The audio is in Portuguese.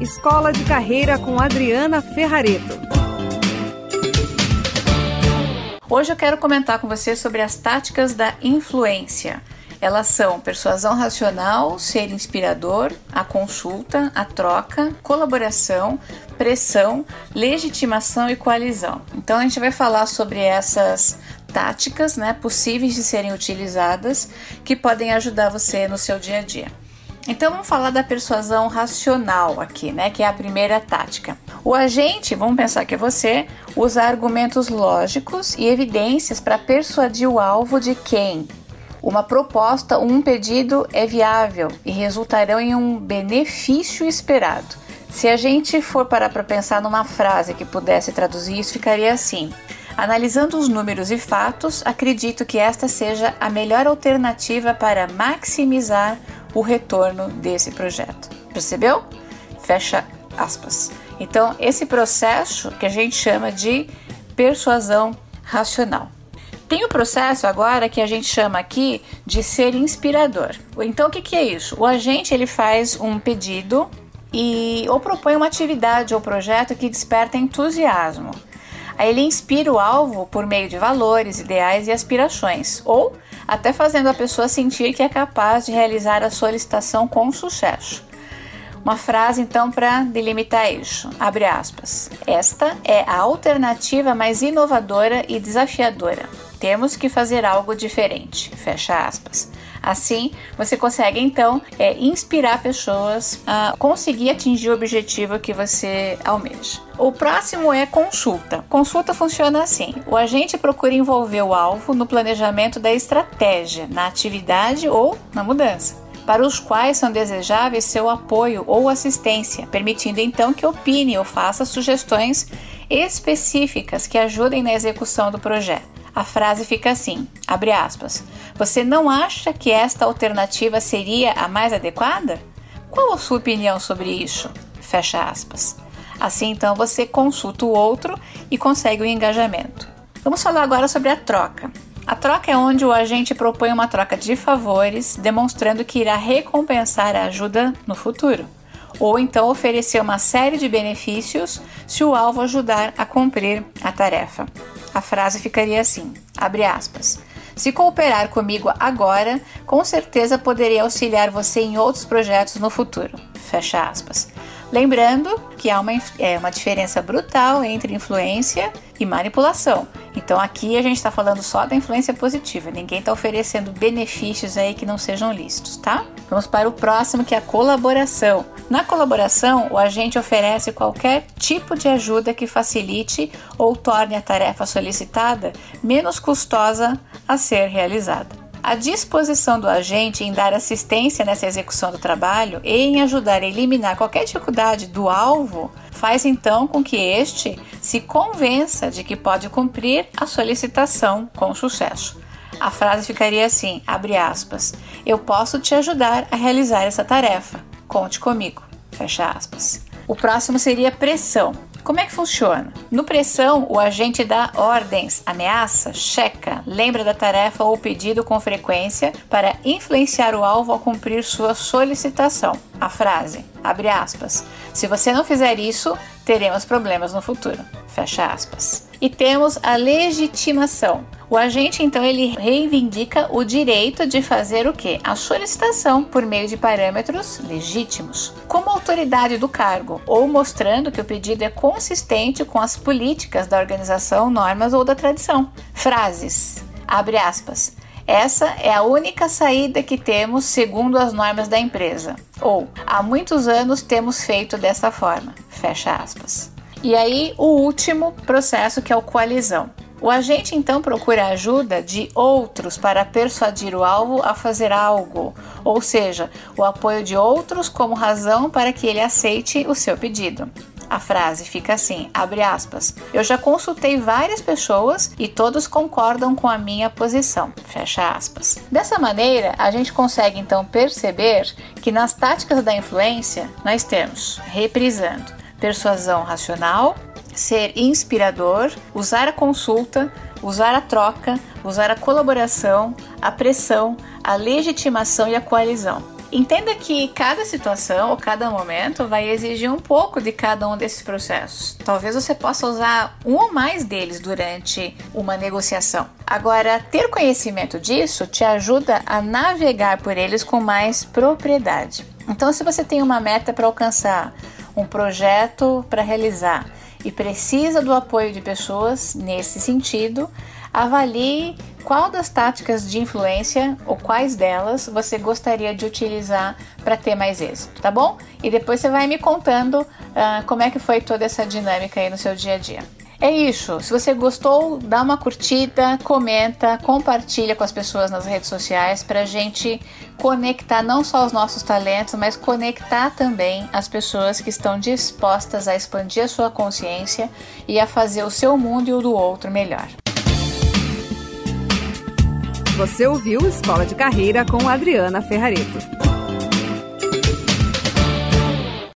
Escola de Carreira com Adriana Ferrareto. Hoje eu quero comentar com você sobre as táticas da influência. Elas são persuasão racional, ser inspirador, a consulta, a troca, colaboração, pressão, legitimação e coalizão. Então a gente vai falar sobre essas táticas, né, possíveis de serem utilizadas que podem ajudar você no seu dia a dia. Então vamos falar da persuasão racional aqui, né, que é a primeira tática. O agente, vamos pensar que é você, usa argumentos lógicos e evidências para persuadir o alvo de quem uma proposta ou um pedido é viável e resultarão em um benefício esperado. Se a gente for parar para pensar numa frase que pudesse traduzir isso, ficaria assim: Analisando os números e fatos, acredito que esta seja a melhor alternativa para maximizar o retorno desse projeto. Percebeu? Fecha aspas. Então, esse processo que a gente chama de persuasão racional. Tem o processo agora que a gente chama aqui de ser inspirador. Então o que, que é isso? O agente ele faz um pedido e ou propõe uma atividade ou projeto que desperta entusiasmo. Aí ele inspira o alvo por meio de valores, ideais e aspirações, ou até fazendo a pessoa sentir que é capaz de realizar a solicitação com sucesso. Uma frase então para delimitar isso. Abre aspas. Esta é a alternativa mais inovadora e desafiadora. Temos que fazer algo diferente. Fecha aspas. Assim, você consegue então é, inspirar pessoas a conseguir atingir o objetivo que você almeja. O próximo é consulta. Consulta funciona assim: o agente procura envolver o alvo no planejamento da estratégia, na atividade ou na mudança para os quais são desejáveis seu apoio ou assistência, permitindo então que opine ou faça sugestões específicas que ajudem na execução do projeto. A frase fica assim: abre aspas. Você não acha que esta alternativa seria a mais adequada? Qual a sua opinião sobre isso? Fecha aspas. Assim, então, você consulta o outro e consegue o engajamento. Vamos falar agora sobre a troca. A troca é onde o agente propõe uma troca de favores, demonstrando que irá recompensar a ajuda no futuro, ou então oferecer uma série de benefícios se o alvo ajudar a cumprir a tarefa. A frase ficaria assim: abre aspas. Se cooperar comigo agora, com certeza poderei auxiliar você em outros projetos no futuro. Fecha aspas. Lembrando que há uma, é, uma diferença brutal entre influência e manipulação. Então aqui a gente está falando só da influência positiva, ninguém está oferecendo benefícios aí que não sejam lícitos, tá? Vamos para o próximo que é a colaboração. Na colaboração, o agente oferece qualquer tipo de ajuda que facilite ou torne a tarefa solicitada menos custosa a ser realizada. A disposição do agente em dar assistência nessa execução do trabalho e em ajudar a eliminar qualquer dificuldade do alvo faz então com que este se convença de que pode cumprir a solicitação com sucesso. A frase ficaria assim: abre aspas, eu posso te ajudar a realizar essa tarefa. Conte comigo. Fecha aspas. O próximo seria pressão. Como é que funciona? No pressão, o agente dá ordens, ameaça, checa, lembra da tarefa ou pedido com frequência para influenciar o alvo a cumprir sua solicitação. A frase, abre aspas, se você não fizer isso, teremos problemas no futuro. Fecha aspas. E temos a legitimação. O agente então ele reivindica o direito de fazer o que? A solicitação por meio de parâmetros legítimos, como autoridade do cargo, ou mostrando que o pedido é consistente com as políticas da organização, normas ou da tradição. Frases. Abre aspas. Essa é a única saída que temos segundo as normas da empresa. Ou há muitos anos temos feito dessa forma. Fecha aspas. E aí, o último processo que é o coalizão. O agente então procura ajuda de outros para persuadir o alvo a fazer algo, ou seja, o apoio de outros como razão para que ele aceite o seu pedido. A frase fica assim, abre aspas. Eu já consultei várias pessoas e todos concordam com a minha posição. Fecha aspas. Dessa maneira, a gente consegue então perceber que nas táticas da influência nós temos, reprisando, persuasão racional, ser inspirador, usar a consulta, usar a troca, usar a colaboração, a pressão, a legitimação e a coalizão. Entenda que cada situação ou cada momento vai exigir um pouco de cada um desses processos. Talvez você possa usar um ou mais deles durante uma negociação. Agora, ter conhecimento disso te ajuda a navegar por eles com mais propriedade. Então, se você tem uma meta para alcançar, um projeto para realizar e precisa do apoio de pessoas nesse sentido, avalie qual das táticas de influência ou quais delas você gostaria de utilizar para ter mais êxito, tá bom? E depois você vai me contando uh, como é que foi toda essa dinâmica aí no seu dia a dia. É isso. Se você gostou, dá uma curtida, comenta, compartilha com as pessoas nas redes sociais para gente conectar não só os nossos talentos, mas conectar também as pessoas que estão dispostas a expandir a sua consciência e a fazer o seu mundo e o do outro melhor. Você ouviu Escola de Carreira com Adriana Ferrareto.